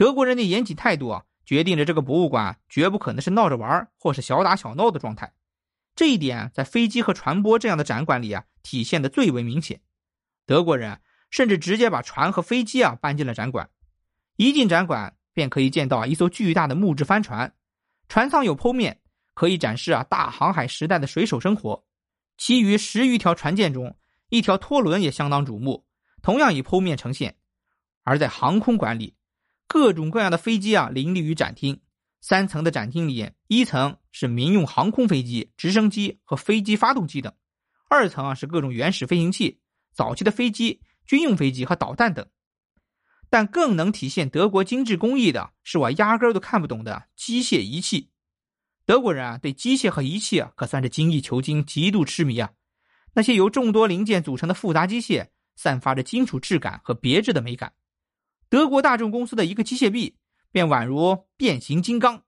德国人的严谨态度啊，决定着这个博物馆绝不可能是闹着玩或是小打小闹的状态。这一点在飞机和船舶这样的展馆里啊，体现的最为明显。德国人甚至直接把船和飞机啊搬进了展馆。一进展馆，便可以见到一艘巨大的木质帆船，船舱有剖面，可以展示啊大航海时代的水手生活。其余十余条船舰中，一条拖轮也相当瞩目，同样以剖面呈现。而在航空馆里，各种各样的飞机啊林立于展厅。三层的展厅里，一层是民用航空飞机、直升机和飞机发动机等；二层啊是各种原始飞行器、早期的飞机、军用飞机和导弹等。但更能体现德国精致工艺的是我压根儿都看不懂的机械仪器。德国人啊对机械和仪器啊可算是精益求精、极度痴迷啊。那些由众多零件组成的复杂机械，散发着金属质感和别致的美感。德国大众公司的一个机械臂。便宛如变形金刚，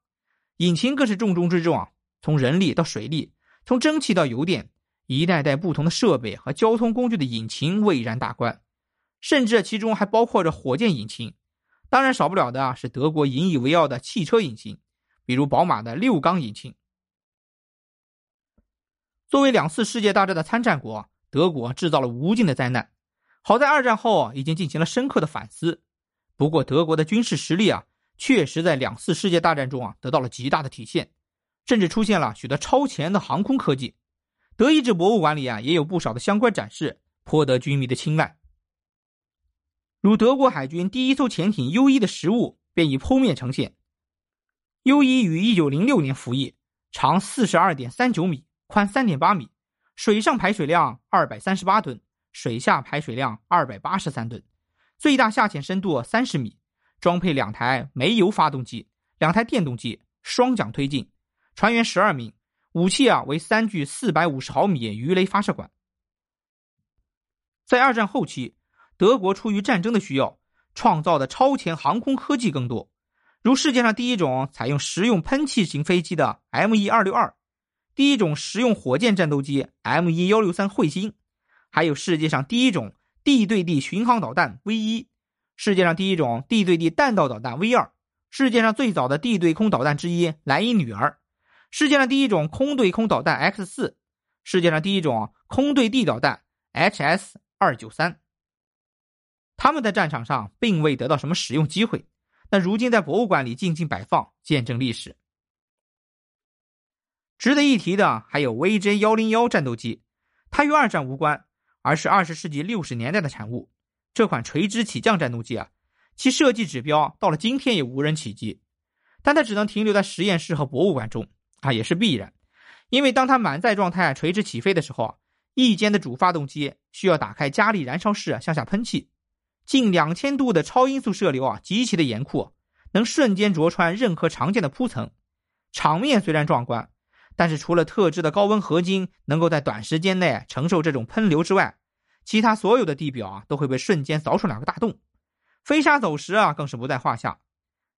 引擎更是重中之重啊！从人力到水力，从蒸汽到油电，一代代不同的设备和交通工具的引擎蔚然大观，甚至其中还包括着火箭引擎。当然少不了的是德国引以为傲的汽车引擎，比如宝马的六缸引擎。作为两次世界大战的参战国，德国制造了无尽的灾难，好在二战后已经进行了深刻的反思。不过德国的军事实力啊。确实在两次世界大战中啊得到了极大的体现，甚至出现了许多超前的航空科技。德意志博物馆里啊也有不少的相关展示，颇得军迷的青睐。如德国海军第一艘潜艇 U 一的实物便以剖面呈现。U 一于一九零六年服役，长四十二点三九米，宽三点八米，水上排水量二百三十八吨，水下排水量二百八十三吨，最大下潜深度三十米。装配两台煤油发动机，两台电动机，双桨推进，船员十二名，武器啊为三具四百五十毫米鱼雷发射管。在二战后期，德国出于战争的需要，创造的超前航空科技更多，如世界上第一种采用实用喷气型飞机的 M 一二六二，第一种实用火箭战斗机 M 一幺六三彗星，还有世界上第一种地对地巡航导弹 V 一。世界上第一种地对地弹道导弹 V 二，世界上最早的地对空导弹之一莱茵女儿，世界上第一种空对空导弹 X 四，世界上第一种空对地导弹 HS 二九三。他们在战场上并未得到什么使用机会，但如今在博物馆里静静摆放，见证历史。值得一提的还有 VJ 幺零幺战斗机，它与二战无关，而是二十世纪六十年代的产物。这款垂直起降战斗机啊，其设计指标到了今天也无人企及，但它只能停留在实验室和博物馆中啊，也是必然，因为当它满载状态垂直起飞的时候啊，翼尖的主发动机需要打开加力燃烧室向下喷气，近两千度的超音速射流啊，极其的严酷，能瞬间灼穿任何常见的铺层，场面虽然壮观，但是除了特制的高温合金能够在短时间内承受这种喷流之外，其他所有的地表啊都会被瞬间凿出两个大洞，飞沙走石啊更是不在话下。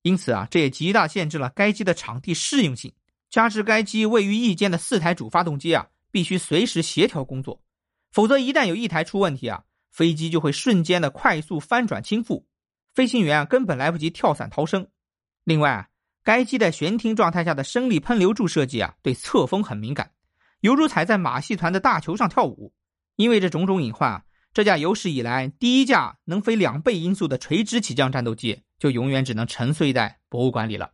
因此啊，这也极大限制了该机的场地适应性。加之该机位于翼尖的四台主发动机啊，必须随时协调工作，否则一旦有一台出问题啊，飞机就会瞬间的快速翻转倾覆，飞行员根本来不及跳伞逃生。另外啊，该机在悬停状态下的升力喷流柱设计啊，对侧风很敏感，犹如踩在马戏团的大球上跳舞。因为这种种隐患啊，这架有史以来第一架能飞两倍音速的垂直起降战斗机，就永远只能沉睡在博物馆里了。